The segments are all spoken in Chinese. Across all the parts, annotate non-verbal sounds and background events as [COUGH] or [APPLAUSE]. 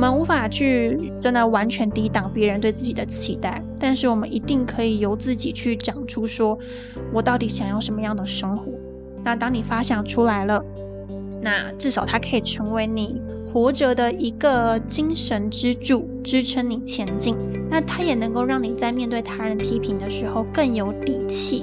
我们无法去真的完全抵挡别人对自己的期待，但是我们一定可以由自己去讲出说，我到底想要什么样的生活。那当你发想出来了，那至少它可以成为你活着的一个精神支柱，支撑你前进。那它也能够让你在面对他人批评的时候更有底气。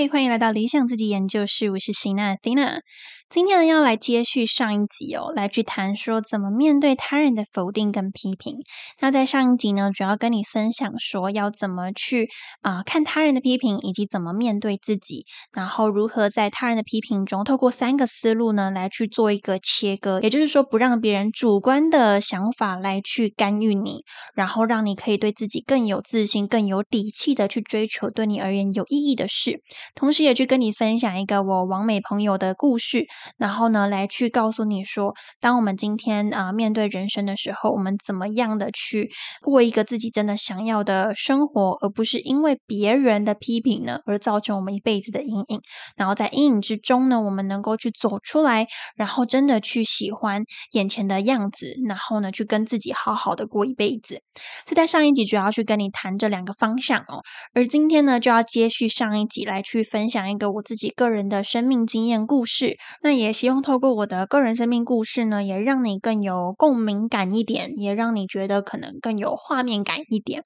嗨，欢迎来到理想自己研究室，我是辛娜 Tina。今天呢，要来接续上一集哦，来去谈说怎么面对他人的否定跟批评。那在上一集呢，主要跟你分享说要怎么去啊看他人的批评，以及怎么面对自己，然后如何在他人的批评中，透过三个思路呢，来去做一个切割。也就是说，不让别人主观的想法来去干预你，然后让你可以对自己更有自信、更有底气的去追求对你而言有意义的事。同时，也去跟你分享一个我王美朋友的故事。然后呢，来去告诉你说，当我们今天啊面对人生的时候，我们怎么样的去过一个自己真的想要的生活，而不是因为别人的批评呢，而造成我们一辈子的阴影。然后在阴影之中呢，我们能够去走出来，然后真的去喜欢眼前的样子，然后呢，去跟自己好好的过一辈子。所以在上一集主要去跟你谈这两个方向哦，而今天呢，就要接续上一集来去去分享一个我自己个人的生命经验故事。那也希望透过我的个人生命故事呢，也让你更有共鸣感一点，也让你觉得可能更有画面感一点。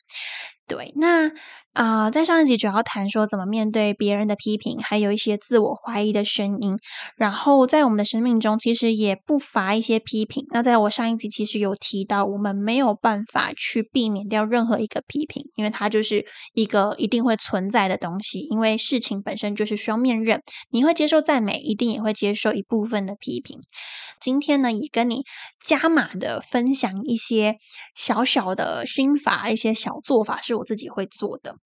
对，那啊，在上一集主要谈说怎么面对别人的批评，还有一些自我怀疑的声音。然后在我们的生命中，其实也不乏一些批评。那在我上一集其实有提到，我们没有办法去避免掉任何一个批评，因为它就是一个一定会存在的东西。因为事情本身就是双面刃，你会接受赞美，一定也会接受一部分的批评。今天呢，也跟你加码的分享一些小小的心法，一些小做法是我自己会做的。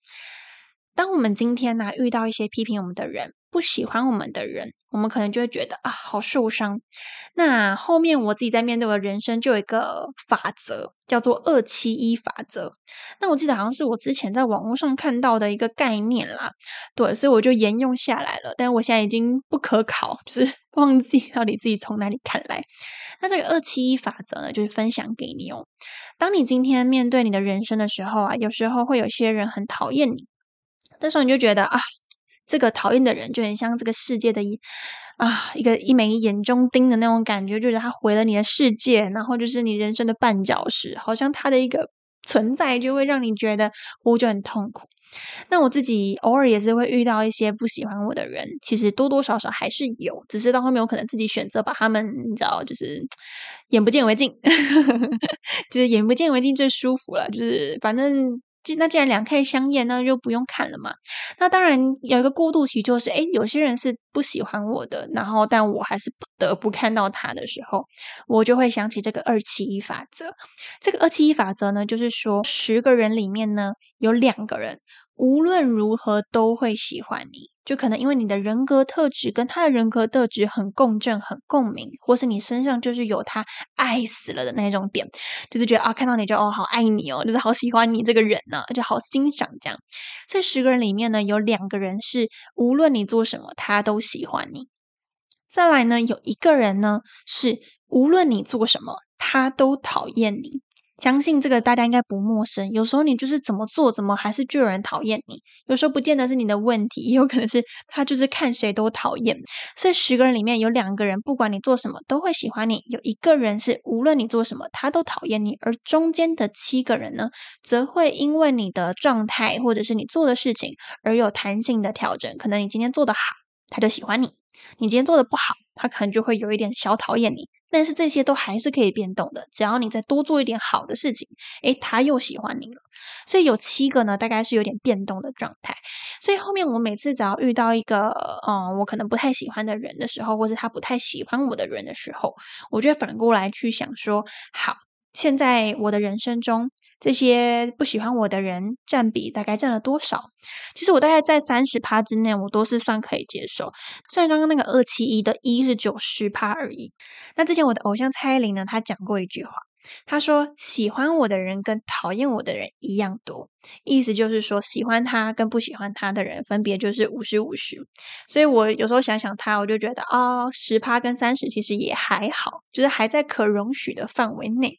当我们今天呢遇到一些批评我们的人，不喜欢我们的人，我们可能就会觉得啊，好受伤。那后面我自己在面对我的人生，就有一个法则，叫做二七一法则。那我记得好像是我之前在网络上看到的一个概念啦，对，所以我就沿用下来了。但我现在已经不可考，就是 [LAUGHS] 忘记到底自己从哪里看来。那这个二七一法则呢，就是分享给你哦。当你今天面对你的人生的时候啊，有时候会有些人很讨厌你。这时候你就觉得啊，这个讨厌的人就很像这个世界的一啊一个一枚眼中钉的那种感觉，就是他毁了你的世界，然后就是你人生的绊脚石，好像他的一个存在就会让你觉得我就很痛苦。那我自己偶尔也是会遇到一些不喜欢我的人，其实多多少少还是有，只是到后面我可能自己选择把他们，你知道，就是眼不见为净，[LAUGHS] 就是眼不见为净最舒服了，就是反正。那既然两看相厌，那就不用看了嘛。那当然有一个过渡期，就是诶有些人是不喜欢我的，然后但我还是不得不看到他的时候，我就会想起这个二七一法则。这个二七一法则呢，就是说十个人里面呢，有两个人无论如何都会喜欢你。就可能因为你的人格特质跟他的人格特质很共振、很共鸣，或是你身上就是有他爱死了的那种点，就是觉得啊，看到你就哦，好爱你哦，就是好喜欢你这个人呢，就好欣赏这样。这十个人里面呢，有两个人是无论你做什么，他都喜欢你。再来呢，有一个人呢，是无论你做什么，他都讨厌你。相信这个大家应该不陌生。有时候你就是怎么做，怎么还是就有人讨厌你。有时候不见得是你的问题，也有可能是 [LAUGHS] 他就是看谁都讨厌。所以十个人里面有两个人，不管你做什么都会喜欢你；有一个人是无论你做什么他都讨厌你。而中间的七个人呢，则会因为你的状态或者是你做的事情而有弹性的调整。可能你今天做的好，他就喜欢你；你今天做的不好，他可能就会有一点小讨厌你。但是这些都还是可以变动的，只要你再多做一点好的事情，诶，他又喜欢你了。所以有七个呢，大概是有点变动的状态。所以后面我每次只要遇到一个，嗯，我可能不太喜欢的人的时候，或是他不太喜欢我的人的时候，我就反过来去想说，好。现在我的人生中，这些不喜欢我的人占比大概占了多少？其实我大概在三十趴之内，我都是算可以接受。虽然刚刚那个二七一的一是九十趴而已。那之前我的偶像蔡依林呢，她讲过一句话。他说：“喜欢我的人跟讨厌我的人一样多，意思就是说，喜欢他跟不喜欢他的人分别就是五十五十。所以我有时候想想他，我就觉得哦，十趴跟三十其实也还好，就是还在可容许的范围内。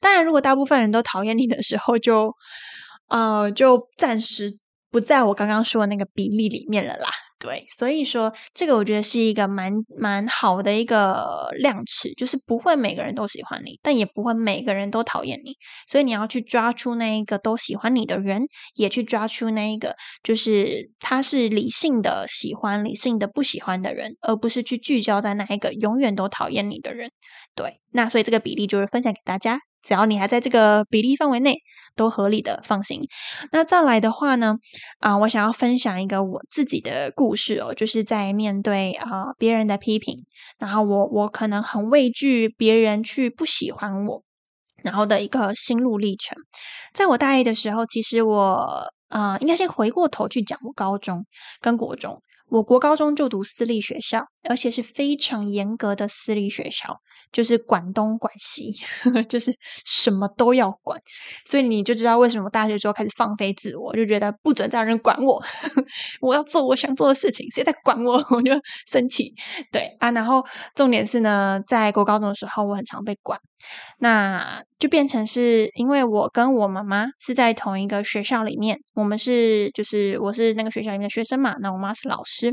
当然，如果大部分人都讨厌你的时候，就呃，就暂时。”不在我刚刚说的那个比例里面了啦，对，所以说这个我觉得是一个蛮蛮好的一个量尺，就是不会每个人都喜欢你，但也不会每个人都讨厌你，所以你要去抓出那一个都喜欢你的人，也去抓出那一个就是他是理性的喜欢、理性的不喜欢的人，而不是去聚焦在那一个永远都讨厌你的人。对，那所以这个比例就是分享给大家。只要你还在这个比例范围内，都合理的放心。那再来的话呢，啊，我想要分享一个我自己的故事哦，就是在面对啊别人的批评，然后我我可能很畏惧别人去不喜欢我，然后的一个心路历程。在我大一的时候，其实我啊，应该先回过头去讲我高中跟国中。我国高中就读私立学校，而且是非常严格的私立学校，就是管东管西，[LAUGHS] 就是什么都要管。所以你就知道为什么大学之后开始放飞自我，就觉得不准再让人管我，[LAUGHS] 我要做我想做的事情，谁在管我 [LAUGHS] 我就生气。对啊，然后重点是呢，在国高中的时候，我很常被管。那就变成是因为我跟我妈妈是在同一个学校里面，我们是就是我是那个学校里面的学生嘛，那我妈是老师，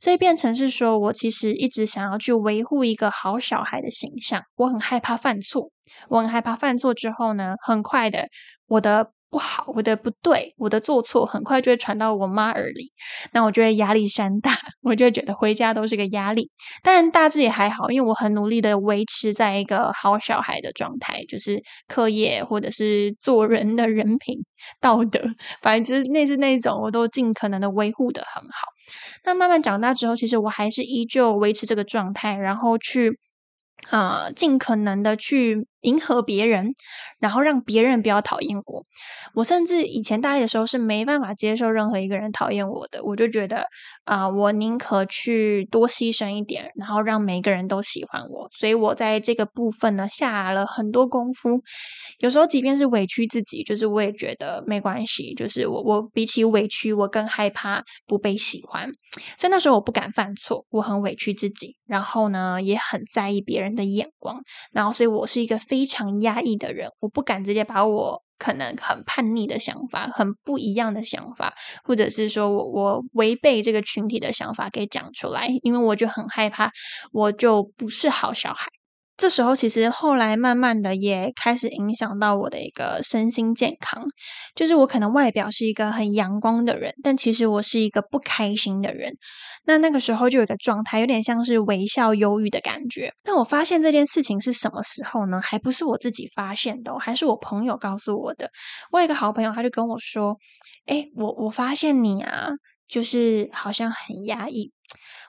所以变成是说我其实一直想要去维护一个好小孩的形象，我很害怕犯错，我很害怕犯错之后呢，很快的我的。不好，我的不对，我的做错，很快就会传到我妈耳里。那我就会压力山大，[LAUGHS] 我就觉得回家都是个压力。当然大致也还好，因为我很努力的维持在一个好小孩的状态，就是课业或者是做人的人品、道德，反正就是那是那种，我都尽可能的维护的很好。那慢慢长大之后，其实我还是依旧维持这个状态，然后去。啊，尽可能的去迎合别人，然后让别人不要讨厌我。我甚至以前大一的时候是没办法接受任何一个人讨厌我的，我就觉得啊，我宁可去多牺牲一点，然后让每个人都喜欢我。所以我在这个部分呢下了很多功夫。有时候即便是委屈自己，就是我也觉得没关系。就是我我比起委屈，我更害怕不被喜欢。所以那时候我不敢犯错，我很委屈自己，然后呢也很在意别人。的眼光，然后所以我是一个非常压抑的人，我不敢直接把我可能很叛逆的想法、很不一样的想法，或者是说我我违背这个群体的想法给讲出来，因为我就很害怕，我就不是好小孩。这时候其实后来慢慢的也开始影响到我的一个身心健康，就是我可能外表是一个很阳光的人，但其实我是一个不开心的人。那那个时候就有一个状态，有点像是微笑忧郁的感觉。但我发现这件事情是什么时候呢？还不是我自己发现的，还是我朋友告诉我的。我有一个好朋友，他就跟我说：“哎，我我发现你啊，就是好像很压抑。”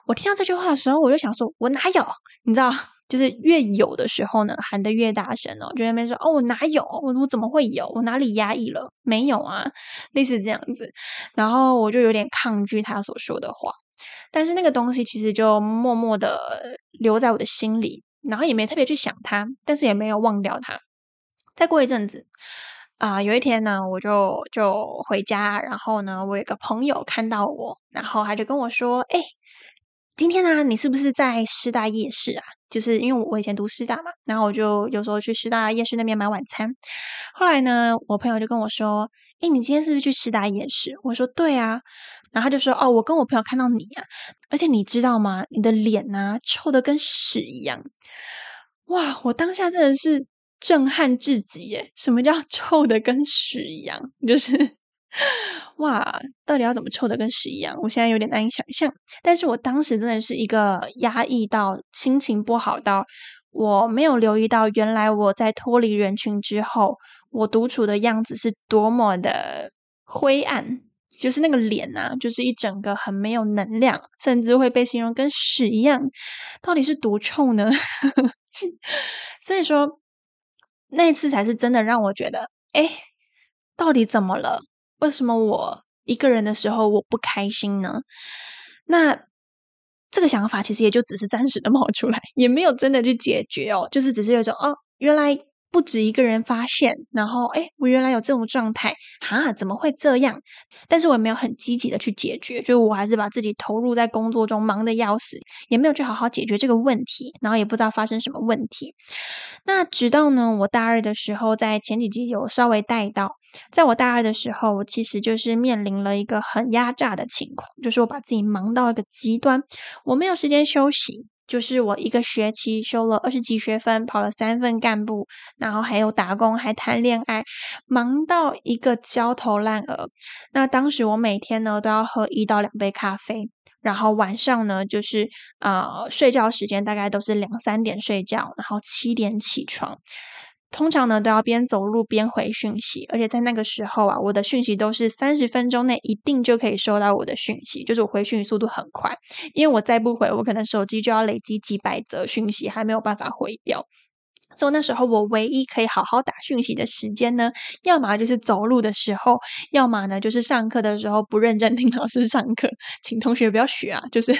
我听到这句话的时候，我就想说：“我哪有？你知道？”就是越有的时候呢，喊得越大声哦，就那边说哦，我哪有？我我怎么会有？我哪里压抑了？没有啊，类似这样子。然后我就有点抗拒他所说的话，但是那个东西其实就默默的留在我的心里，然后也没特别去想他，但是也没有忘掉他。再过一阵子啊，有一天呢，我就就回家，然后呢，我有个朋友看到我，然后他就跟我说：“哎。”今天呢，你是不是在师大夜市啊？就是因为我以前读师大嘛，然后我就有时候去师大夜市那边买晚餐。后来呢，我朋友就跟我说：“诶，你今天是不是去师大夜市？”我说：“对啊。”然后他就说：“哦，我跟我朋友看到你啊，而且你知道吗？你的脸呐，臭的跟屎一样。”哇！我当下真的是震撼至极耶！什么叫 [LAUGHS] 臭的跟屎一样？就是。[LAUGHS] 哇，到底要怎么臭的跟屎一样？我现在有点难以想象。但是我当时真的是一个压抑到心情不好到我没有留意到，原来我在脱离人群之后，我独处的样子是多么的灰暗，就是那个脸啊，就是一整个很没有能量，甚至会被形容跟屎一样。到底是多臭呢？[LAUGHS] 所以说，那次才是真的让我觉得，哎，到底怎么了？为什么我一个人的时候我不开心呢？那。这个想法其实也就只是暂时的冒出来，也没有真的去解决哦，就是只是有一种哦，原来。不止一个人发现，然后哎，我原来有这种状态，哈，怎么会这样？但是我也没有很积极的去解决，就我还是把自己投入在工作中，忙得要死，也没有去好好解决这个问题，然后也不知道发生什么问题。那直到呢，我大二的时候，在前几集有稍微带到，在我大二的时候，我其实就是面临了一个很压榨的情况，就是我把自己忙到一个极端，我没有时间休息。就是我一个学期修了二十几学分，跑了三份干部，然后还有打工，还谈恋爱，忙到一个焦头烂额。那当时我每天呢都要喝一到两杯咖啡，然后晚上呢就是呃睡觉时间大概都是两三点睡觉，然后七点起床。通常呢，都要边走路边回讯息，而且在那个时候啊，我的讯息都是三十分钟内一定就可以收到我的讯息，就是我回讯速度很快，因为我再不回，我可能手机就要累积几百则讯息，还没有办法回掉。所以那时候我唯一可以好好打讯息的时间呢，要么就是走路的时候，要么呢就是上课的时候不认真听老师上课，请同学不要学啊，就是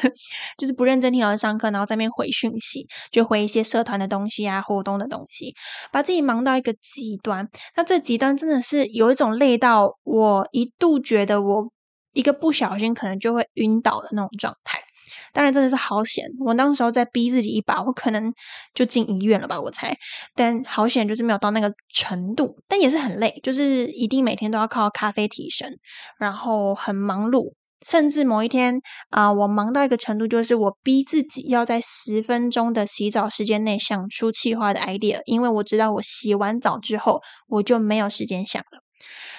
就是不认真听老师上课，然后在那边回讯息，就回一些社团的东西啊、活动的东西，把自己忙到一个极端。那最极端真的是有一种累到我一度觉得我一个不小心可能就会晕倒的那种状态。当然真的是好险，我那时候在逼自己一把，我可能就进医院了吧，我猜。但好险就是没有到那个程度，但也是很累，就是一定每天都要靠咖啡提神，然后很忙碌，甚至某一天啊，我忙到一个程度，就是我逼自己要在十分钟的洗澡时间内想出气化的 idea，因为我知道我洗完澡之后我就没有时间想了。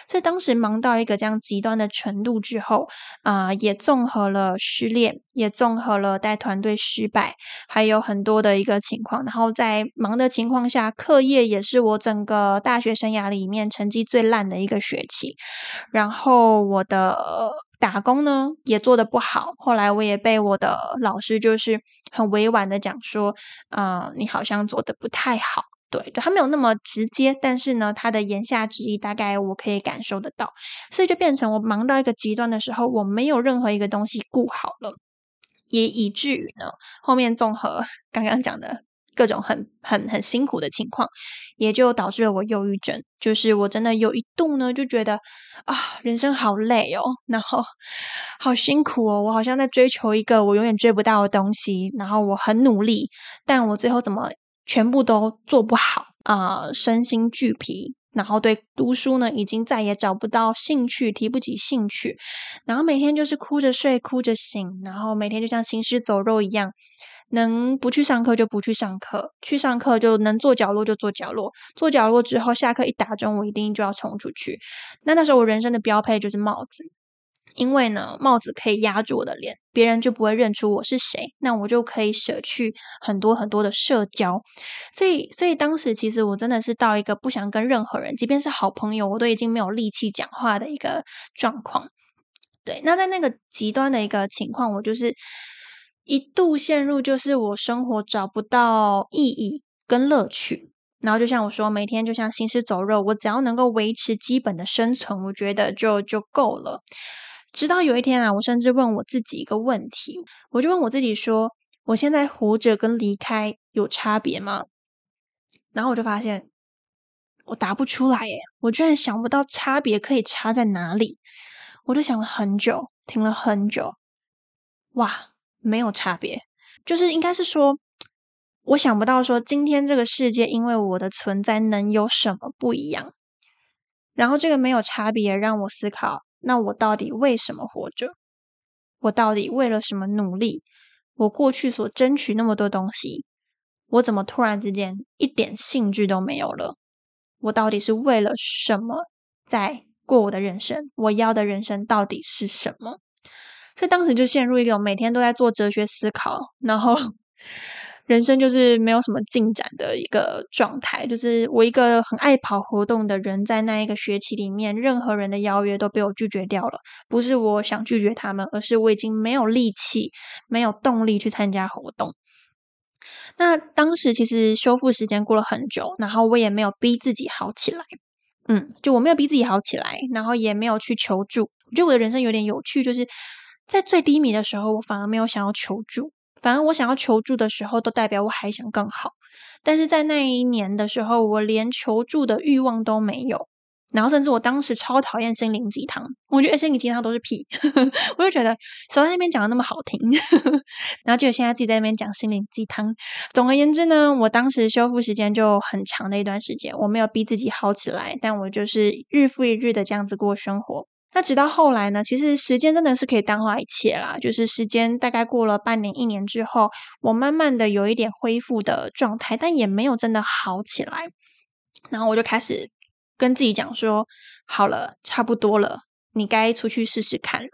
所以当时忙到一个这样极端的程度之后，啊，也综合了失恋，也综合了带团队失败，还有很多的一个情况。然后在忙的情况下，课业也是我整个大学生涯里面成绩最烂的一个学期。然后我的打工呢也做的不好，后来我也被我的老师就是很委婉的讲说，啊，你好像做的不太好。对，就他没有那么直接，但是呢，他的言下之意大概我可以感受得到，所以就变成我忙到一个极端的时候，我没有任何一个东西顾好了，也以至于呢，后面综合刚刚讲的各种很很很辛苦的情况，也就导致了我忧郁症。就是我真的有一度呢，就觉得啊，人生好累哦，然后好辛苦哦，我好像在追求一个我永远追不到的东西，然后我很努力，但我最后怎么？全部都做不好啊，身心俱疲，然后对读书呢，已经再也找不到兴趣，提不起兴趣，然后每天就是哭着睡，哭着醒，然后每天就像行尸走肉一样，能不去上课就不去上课，去上课就能坐角落就坐角落，坐角落之后下课一打钟，我一定就要冲出去。那那时候我人生的标配就是帽子。因为呢，帽子可以压住我的脸，别人就不会认出我是谁。那我就可以舍去很多很多的社交。所以，所以当时其实我真的是到一个不想跟任何人，即便是好朋友，我都已经没有力气讲话的一个状况。对，那在那个极端的一个情况，我就是一度陷入，就是我生活找不到意义跟乐趣。然后就像我说，每天就像行尸走肉，我只要能够维持基本的生存，我觉得就就够了。直到有一天啊，我甚至问我自己一个问题，我就问我自己说：我现在活着跟离开有差别吗？然后我就发现我答不出来耶，我居然想不到差别可以差在哪里。我就想了很久，听了很久，哇，没有差别，就是应该是说，我想不到说今天这个世界因为我的存在能有什么不一样。然后这个没有差别让我思考。那我到底为什么活着？我到底为了什么努力？我过去所争取那么多东西，我怎么突然之间一点兴趣都没有了？我到底是为了什么在过我的人生？我要的人生到底是什么？所以当时就陷入一种每天都在做哲学思考，然后人生就是没有什么进展的一个状态。就是我一个很爱跑活动的人，在那一个学期里面，任何人的邀约都被我拒绝掉了。不是我想拒绝他们，而是我已经没有力气、没有动力去参加活动。那当时其实修复时间过了很久，然后我也没有逼自己好起来。嗯，就我没有逼自己好起来，然后也没有去求助。我觉得我的人生有点有趣，就是在最低迷的时候，我反而没有想要求助，反而我想要求助的时候，都代表我还想更好。但是在那一年的时候，我连求助的欲望都没有。然后，甚至我当时超讨厌心灵鸡汤，我觉得心灵鸡汤都是屁，[LAUGHS] 我就觉得守在那边讲的那么好听，[LAUGHS] 然后结果现在自己在那边讲心灵鸡汤。总而言之呢，我当时修复时间就很长的一段时间，我没有逼自己好起来，但我就是日复一日的这样子过生活。那直到后来呢，其实时间真的是可以淡化一切啦。就是时间大概过了半年、一年之后，我慢慢的有一点恢复的状态，但也没有真的好起来。然后我就开始。跟自己讲说，好了，差不多了，你该出去试试看了。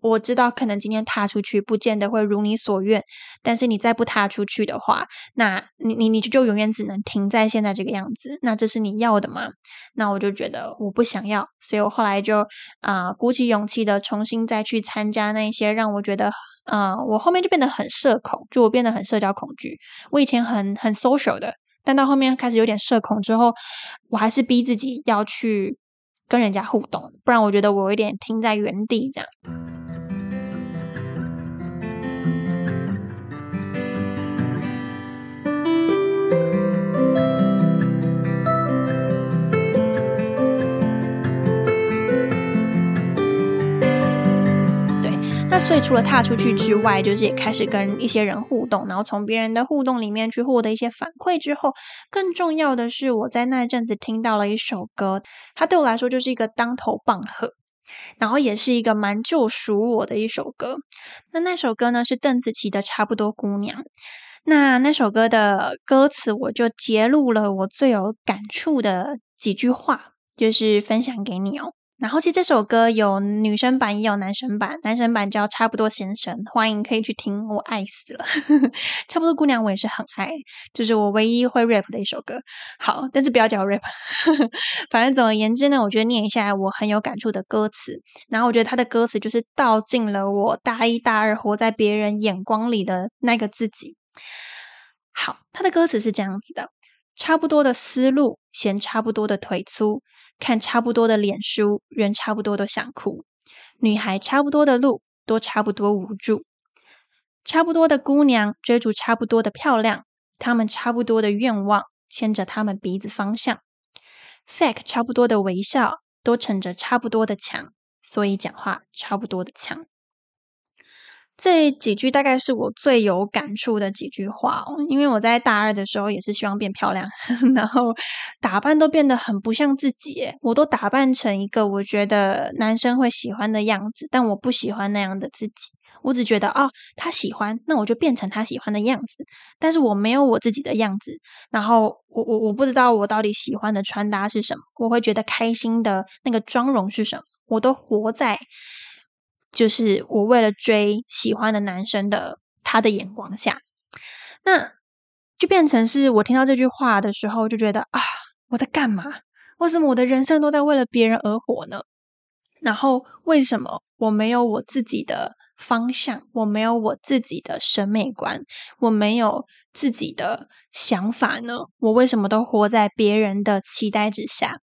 我知道可能今天踏出去不见得会如你所愿，但是你再不踏出去的话，那你你你就永远只能停在现在这个样子。那这是你要的吗？那我就觉得我不想要，所以我后来就啊鼓起勇气的重新再去参加那些让我觉得啊我后面就变得很社恐，就我变得很社交恐惧。我以前很很 social 的。但到后面开始有点社恐之后，我还是逼自己要去跟人家互动，不然我觉得我有点停在原地这样。所以除了踏出去之外，就是也开始跟一些人互动，然后从别人的互动里面去获得一些反馈。之后，更重要的是，我在那阵子听到了一首歌，它对我来说就是一个当头棒喝，然后也是一个蛮救赎我的一首歌。那那首歌呢是邓紫棋的《差不多姑娘》。那那首歌的歌词，我就揭露了我最有感触的几句话，就是分享给你哦。然后其实这首歌有女生版也有男生版，男生版叫差不多先生，欢迎可以去听，我爱死了。[LAUGHS] 差不多姑娘我也是很爱，就是我唯一会 rap 的一首歌。好，但是不要叫 rap。[LAUGHS] 反正总而言之呢，我觉得念一下我很有感触的歌词。然后我觉得他的歌词就是道尽了我大一大二活在别人眼光里的那个自己。好，他的歌词是这样子的：差不多的思路，嫌差不多的腿粗。看差不多的脸书，人差不多都想哭；女孩差不多的路，都差不多无助；差不多的姑娘追逐差不多的漂亮，她们差不多的愿望牵着她们鼻子方向；fake 差不多的微笑，都逞着差不多的强，所以讲话差不多的强。这几句大概是我最有感触的几句话哦，因为我在大二的时候也是希望变漂亮，[LAUGHS] 然后打扮都变得很不像自己，我都打扮成一个我觉得男生会喜欢的样子，但我不喜欢那样的自己，我只觉得哦，他喜欢，那我就变成他喜欢的样子，但是我没有我自己的样子，然后我我我不知道我到底喜欢的穿搭是什么，我会觉得开心的那个妆容是什么，我都活在。就是我为了追喜欢的男生的他的眼光下，那就变成是我听到这句话的时候就觉得啊，我在干嘛？为什么我的人生都在为了别人而活呢？然后为什么我没有我自己的？方向，我没有我自己的审美观，我没有自己的想法呢？我为什么都活在别人的期待之下？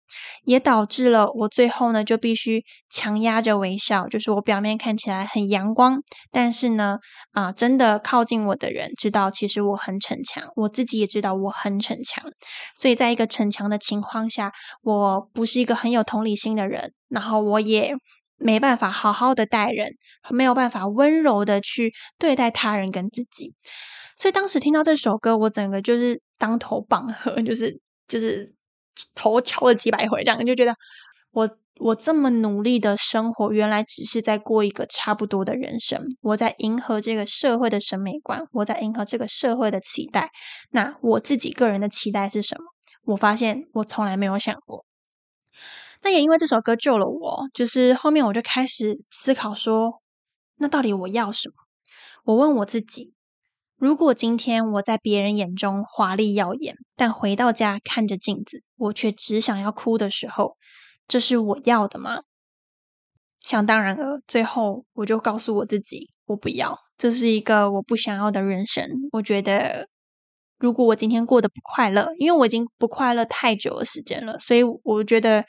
也导致了我最后呢，就必须强压着微笑，就是我表面看起来很阳光，但是呢，啊，真的靠近我的人知道，其实我很逞强，我自己也知道我很逞强，所以在一个逞强的情况下，我不是一个很有同理心的人，然后我也。没办法好好的待人，没有办法温柔的去对待他人跟自己，所以当时听到这首歌，我整个就是当头棒喝，就是就是头敲了几百回，这样就觉得我我这么努力的生活，原来只是在过一个差不多的人生，我在迎合这个社会的审美观，我在迎合这个社会的期待。那我自己个人的期待是什么？我发现我从来没有想过。那也因为这首歌救了我，就是后面我就开始思考说，那到底我要什么？我问我自己，如果今天我在别人眼中华丽耀眼，但回到家看着镜子，我却只想要哭的时候，这是我要的吗？想当然了，最后我就告诉我自己，我不要，这是一个我不想要的人生。我觉得，如果我今天过得不快乐，因为我已经不快乐太久的时间了，所以我觉得。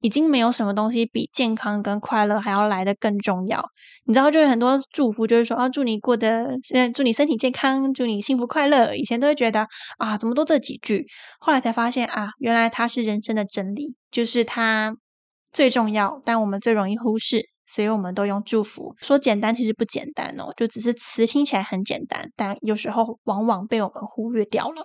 已经没有什么东西比健康跟快乐还要来的更重要。你知道，就是很多祝福，就是说啊，祝你过得，祝你身体健康，祝你幸福快乐。以前都会觉得啊，怎么都这几句，后来才发现啊，原来它是人生的真理，就是它最重要，但我们最容易忽视，所以我们都用祝福。说简单其实不简单哦，就只是词听起来很简单，但有时候往往被我们忽略掉了。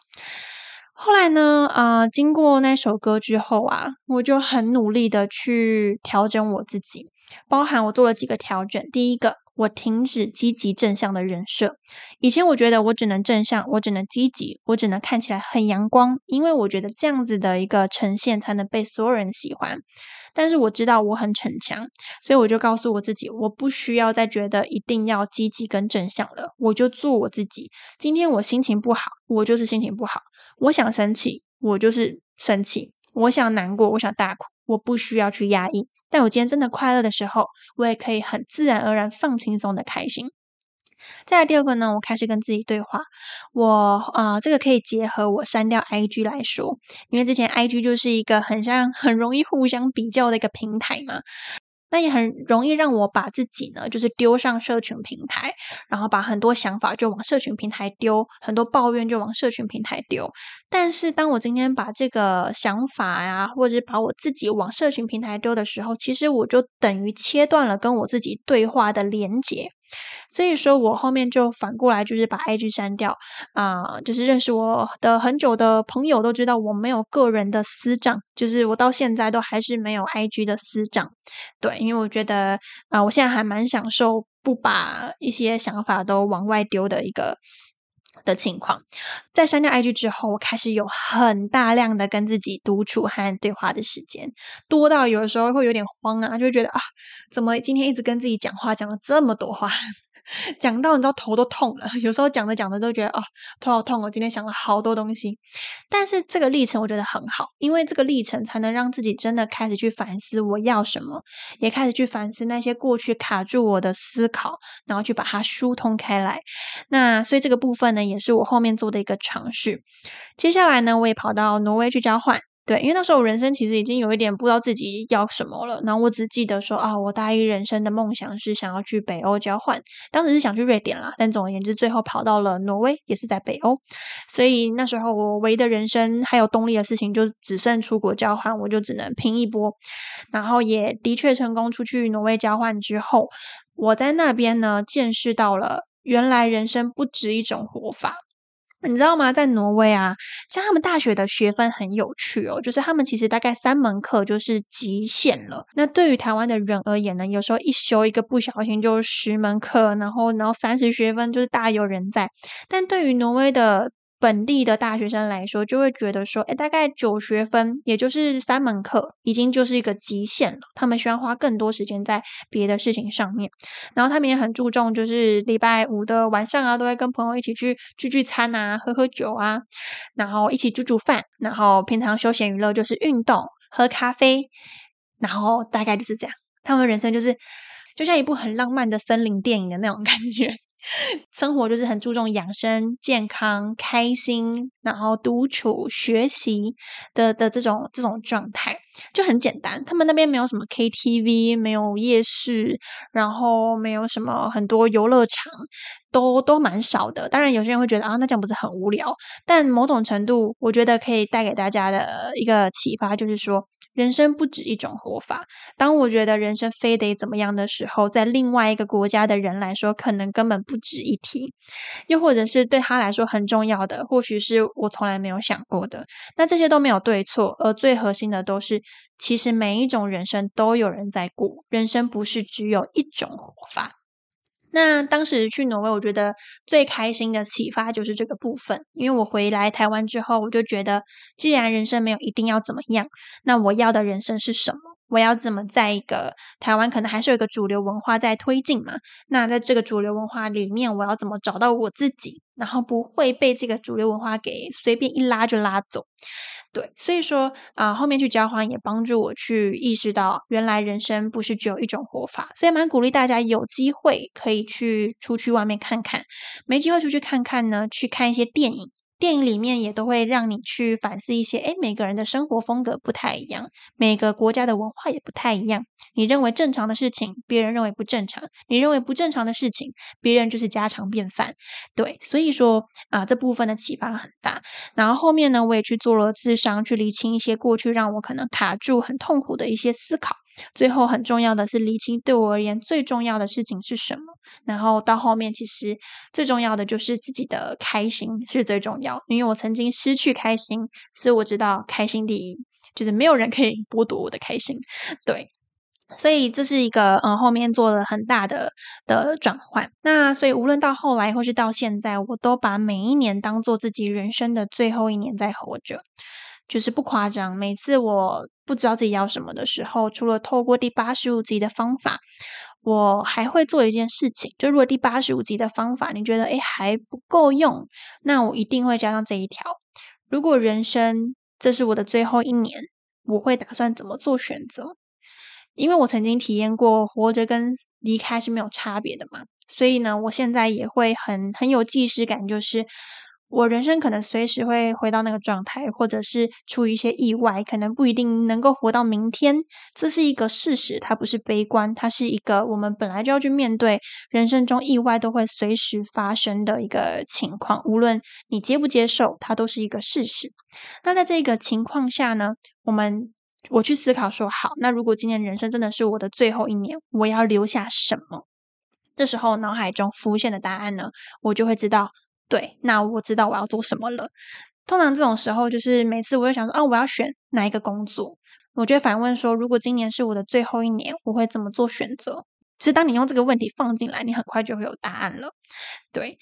后来呢？啊，经过那首歌之后啊，我就很努力的去调整我自己，包含我做了几个调整。第一个，我停止积极正向的人设。以前我觉得我只能正向，我只能积极，我只能看起来很阳光，因为我觉得这样子的一个呈现才能被所有人喜欢。但是我知道我很逞强，所以我就告诉我自己，我不需要再觉得一定要积极跟正向了，我就做我自己。今天我心情不好，我就是心情不好；我想生气，我就是生气；我想难过，我想大哭，我不需要去压抑。但我今天真的快乐的时候，我也可以很自然而然放轻松的开心。再来第二个呢，我开始跟自己对话。我啊，这个可以结合我删掉 IG 来说，因为之前 IG 就是一个很像很容易互相比较的一个平台嘛。那也很容易让我把自己呢，就是丢上社群平台，然后把很多想法就往社群平台丢，很多抱怨就往社群平台丢。但是当我今天把这个想法呀，或者把我自己往社群平台丢的时候，其实我就等于切断了跟我自己对话的连接。所以说我后面就反过来，就是把 IG 删掉啊，就是认识我的很久的朋友都知道我没有个人的私账，就是我到现在都还是没有 IG 的私账。对，因为我觉得啊，我现在还蛮享受不把一些想法都往外丢的一个的情况。在删掉 IG 之后，我开始有很大量的跟自己独处和对话的时间，多到有的时候会有点慌啊，就觉得啊，怎么今天一直跟自己讲话，讲了这么多话。讲到你知道头都痛了，[LAUGHS] 有时候讲着讲着都觉得哦头好痛，我今天想了好多东西。但是这个历程我觉得很好，因为这个历程才能让自己真的开始去反思我要什么，也开始去反思那些过去卡住我的思考，然后去把它疏通开来。那所以这个部分呢，也是我后面做的一个尝试。接下来呢，我也跑到挪威去交换。对，因为那时候我人生其实已经有一点不知道自己要什么了，然后我只记得说啊，我大一人生的梦想是想要去北欧交换，当时是想去瑞典啦，但总而言之，最后跑到了挪威，也是在北欧，所以那时候我唯一的人生还有动力的事情就只剩出国交换，我就只能拼一波，然后也的确成功出去挪威交换之后，我在那边呢见识到了原来人生不止一种活法。你知道吗？在挪威啊，像他们大学的学分很有趣哦，就是他们其实大概三门课就是极限了。那对于台湾的人而言呢，有时候一修一个不小心就十门课，然后然后三十学分就是大有人在。但对于挪威的本地的大学生来说，就会觉得说，哎，大概九学分，也就是三门课，已经就是一个极限了。他们需要花更多时间在别的事情上面。然后他们也很注重，就是礼拜五的晚上啊，都会跟朋友一起去聚聚餐啊，喝喝酒啊，然后一起煮煮饭。然后平常休闲娱乐就是运动、喝咖啡，然后大概就是这样。他们人生就是就像一部很浪漫的森林电影的那种感觉。生活就是很注重养生、健康、开心，然后独处、学习的的这种这种状态就很简单。他们那边没有什么 KTV，没有夜市，然后没有什么很多游乐场，都都蛮少的。当然，有些人会觉得啊，那这样不是很无聊？但某种程度，我觉得可以带给大家的一个启发，就是说。人生不止一种活法。当我觉得人生非得怎么样的时候，在另外一个国家的人来说，可能根本不值一提；又或者是对他来说很重要的，或许是我从来没有想过的。那这些都没有对错，而最核心的都是，其实每一种人生都有人在过。人生不是只有一种活法。那当时去挪威，我觉得最开心的启发就是这个部分，因为我回来台湾之后，我就觉得，既然人生没有一定要怎么样，那我要的人生是什么？我要怎么在一个台湾可能还是有一个主流文化在推进嘛？那在这个主流文化里面，我要怎么找到我自己，然后不会被这个主流文化给随便一拉就拉走？对，所以说啊，后面去交换也帮助我去意识到，原来人生不是只有一种活法，所以蛮鼓励大家有机会可以去出去外面看看，没机会出去看看呢，去看一些电影。电影里面也都会让你去反思一些，诶，每个人的生活风格不太一样，每个国家的文化也不太一样。你认为正常的事情，别人认为不正常；你认为不正常的事情，别人就是家常便饭。对，所以说啊，这部分的启发很大。然后后面呢，我也去做了智商，去理清一些过去让我可能卡住、很痛苦的一些思考。最后很重要的是理清对我而言最重要的事情是什么，然后到后面其实最重要的就是自己的开心是最重要，因为我曾经失去开心，所以我知道开心第一，就是没有人可以剥夺我的开心，对，所以这是一个嗯后面做了很大的的转换，那所以无论到后来或是到现在，我都把每一年当做自己人生的最后一年在活着。就是不夸张，每次我不知道自己要什么的时候，除了透过第八十五集的方法，我还会做一件事情。就如果第八十五集的方法你觉得诶还不够用，那我一定会加上这一条。如果人生这是我的最后一年，我会打算怎么做选择？因为我曾经体验过活着跟离开是没有差别的嘛，所以呢，我现在也会很很有既视感，就是。我人生可能随时会回到那个状态，或者是出于一些意外，可能不一定能够活到明天。这是一个事实，它不是悲观，它是一个我们本来就要去面对人生中意外都会随时发生的一个情况。无论你接不接受，它都是一个事实。那在这个情况下呢，我们我去思考说，好，那如果今年人生真的是我的最后一年，我要留下什么？这时候脑海中浮现的答案呢，我就会知道。对，那我知道我要做什么了。通常这种时候，就是每次我就想说，啊，我要选哪一个工作？我就反问说，如果今年是我的最后一年，我会怎么做选择？其实，当你用这个问题放进来，你很快就会有答案了。对，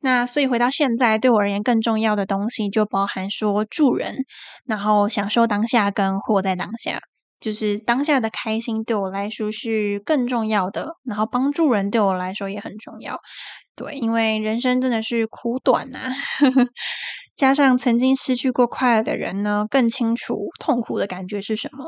那所以回到现在，对我而言更重要的东西，就包含说助人，然后享受当下跟活在当下。就是当下的开心对我来说是更重要的，然后帮助人对我来说也很重要。对，因为人生真的是苦短呐，[LAUGHS] 加上曾经失去过快乐的人呢，更清楚痛苦的感觉是什么。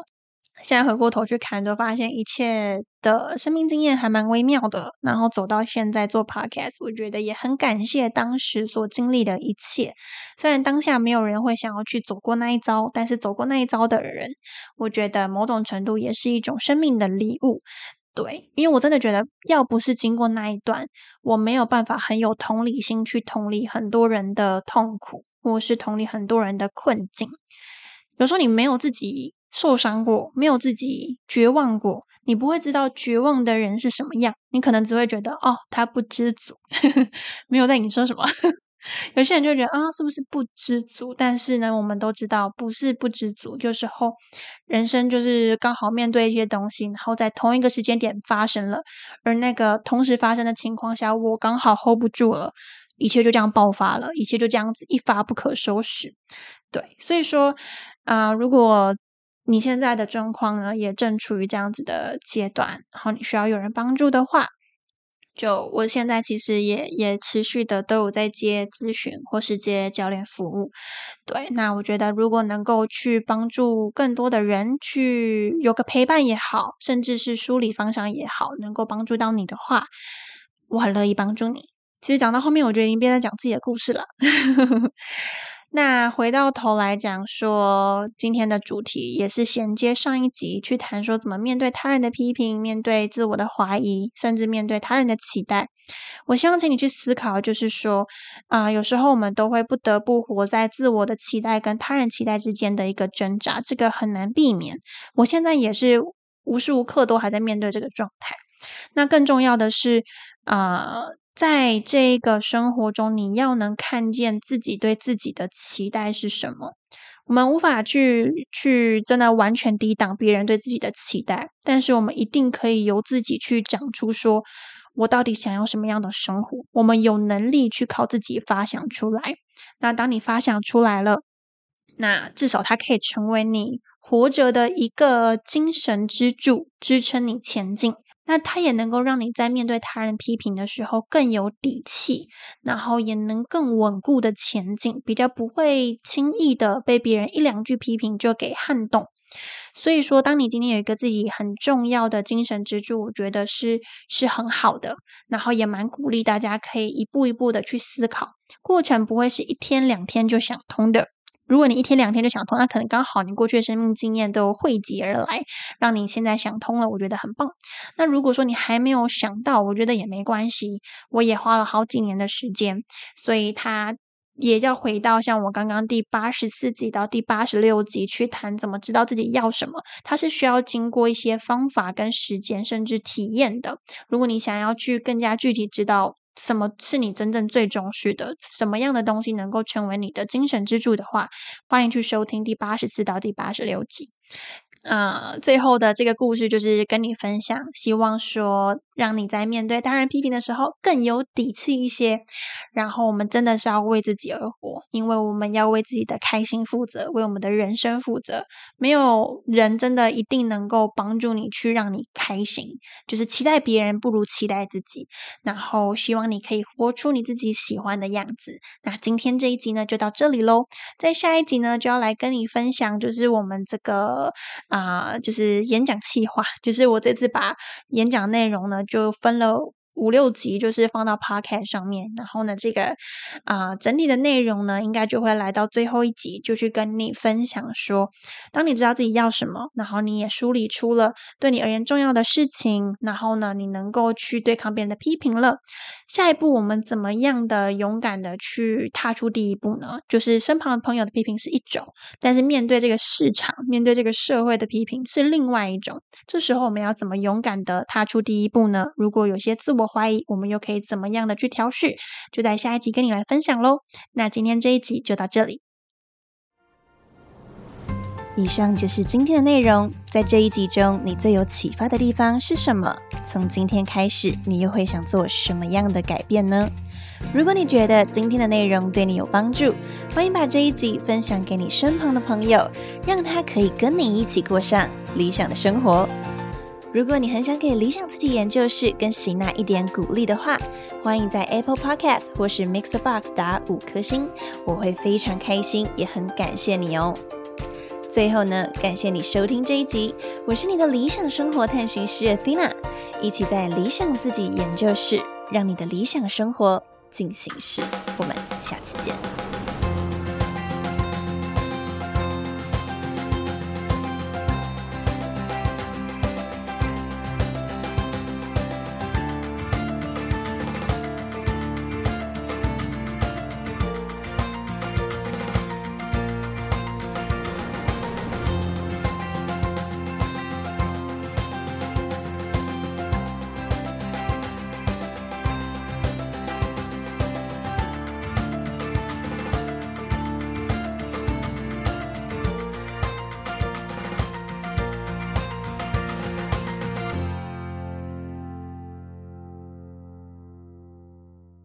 现在回过头去看，就发现一切的生命经验还蛮微妙的。然后走到现在做 podcast，我觉得也很感谢当时所经历的一切。虽然当下没有人会想要去走过那一遭，但是走过那一遭的人，我觉得某种程度也是一种生命的礼物。对，因为我真的觉得，要不是经过那一段，我没有办法很有同理心去同理很多人的痛苦，或是同理很多人的困境。有时候你没有自己。受伤过，没有自己绝望过，你不会知道绝望的人是什么样。你可能只会觉得，哦，他不知足，[LAUGHS] 没有在你说什么。有些人就觉得，啊，是不是不知足？但是呢，我们都知道，不是不知足。有时候，人生就是刚好面对一些东西，然后在同一个时间点发生了，而那个同时发生的情况下，我刚好 hold 不住了，一切就这样爆发了，一切就这样子一发不可收拾。对，所以说，啊，如果你现在的状况呢，也正处于这样子的阶段，然后你需要有人帮助的话，就我现在其实也也持续的都有在接咨询或是接教练服务。对，那我觉得如果能够去帮助更多的人，去有个陪伴也好，甚至是梳理方向也好，能够帮助到你的话，我很乐意帮助你。其实讲到后面，我觉得已经变成讲自己的故事了。那回到头来讲说，今天的主题也是衔接上一集去谈说怎么面对他人的批评，面对自我的怀疑，甚至面对他人的期待。我希望请你去思考，就是说啊，有时候我们都会不得不活在自我的期待跟他人期待之间的一个挣扎，这个很难避免。我现在也是无时无刻都还在面对这个状态。那更重要的是啊。在这个生活中，你要能看见自己对自己的期待是什么。我们无法去去真的完全抵挡别人对自己的期待，但是我们一定可以由自己去讲出，说我到底想要什么样的生活。我们有能力去靠自己发想出来。那当你发想出来了，那至少它可以成为你活着的一个精神支柱，支撑你前进。那它也能够让你在面对他人批评的时候更有底气，然后也能更稳固的前进，比较不会轻易的被别人一两句批评就给撼动。所以说，当你今天有一个自己很重要的精神支柱，我觉得是是很好的，然后也蛮鼓励大家可以一步一步的去思考，过程不会是一天两天就想通的。如果你一天两天就想通，那可能刚好你过去的生命经验都汇集而来，让你现在想通了，我觉得很棒。那如果说你还没有想到，我觉得也没关系。我也花了好几年的时间，所以他也要回到像我刚刚第八十四集到第八十六集去谈怎么知道自己要什么，它是需要经过一些方法跟时间甚至体验的。如果你想要去更加具体知道。什么是你真正最重视的？什么样的东西能够成为你的精神支柱的话，欢迎去收听第八十四到第八十六集。啊，最后的这个故事就是跟你分享，希望说让你在面对他人批评的时候更有底气一些。然后我们真的是要为自己而活，因为我们要为自己的开心负责，为我们的人生负责。没有人真的一定能够帮助你去让你开心，就是期待别人不如期待自己。然后希望你可以活出你自己喜欢的样子。那今天这一集呢就到这里喽，在下一集呢就要来跟你分享，就是我们这个。啊，就是演讲计划，就是我这次把演讲内容呢，就分了。五六集就是放到 Podcast 上面，然后呢，这个啊整体的内容呢，应该就会来到最后一集，就去跟你分享说，当你知道自己要什么，然后你也梳理出了对你而言重要的事情，然后呢，你能够去对抗别人的批评了。下一步我们怎么样的勇敢的去踏出第一步呢？就是身旁的朋友的批评是一种，但是面对这个市场，面对这个社会的批评是另外一种。这时候我们要怎么勇敢的踏出第一步呢？如果有些自我怀疑，我们又可以怎么样的去调试？就在下一集跟你来分享喽。那今天这一集就到这里。以上就是今天的内容。在这一集中，你最有启发的地方是什么？从今天开始，你又会想做什么样的改变呢？如果你觉得今天的内容对你有帮助，欢迎把这一集分享给你身旁的朋友，让他可以跟你一起过上理想的生活。如果你很想给理想自己研究室跟喜娜一点鼓励的话，欢迎在 Apple Podcast 或是 Mixbox 打五颗星，我会非常开心，也很感谢你哦。最后呢，感谢你收听这一集，我是你的理想生活探寻师 Athena，一起在理想自己研究室，让你的理想生活进行式。我们下次见。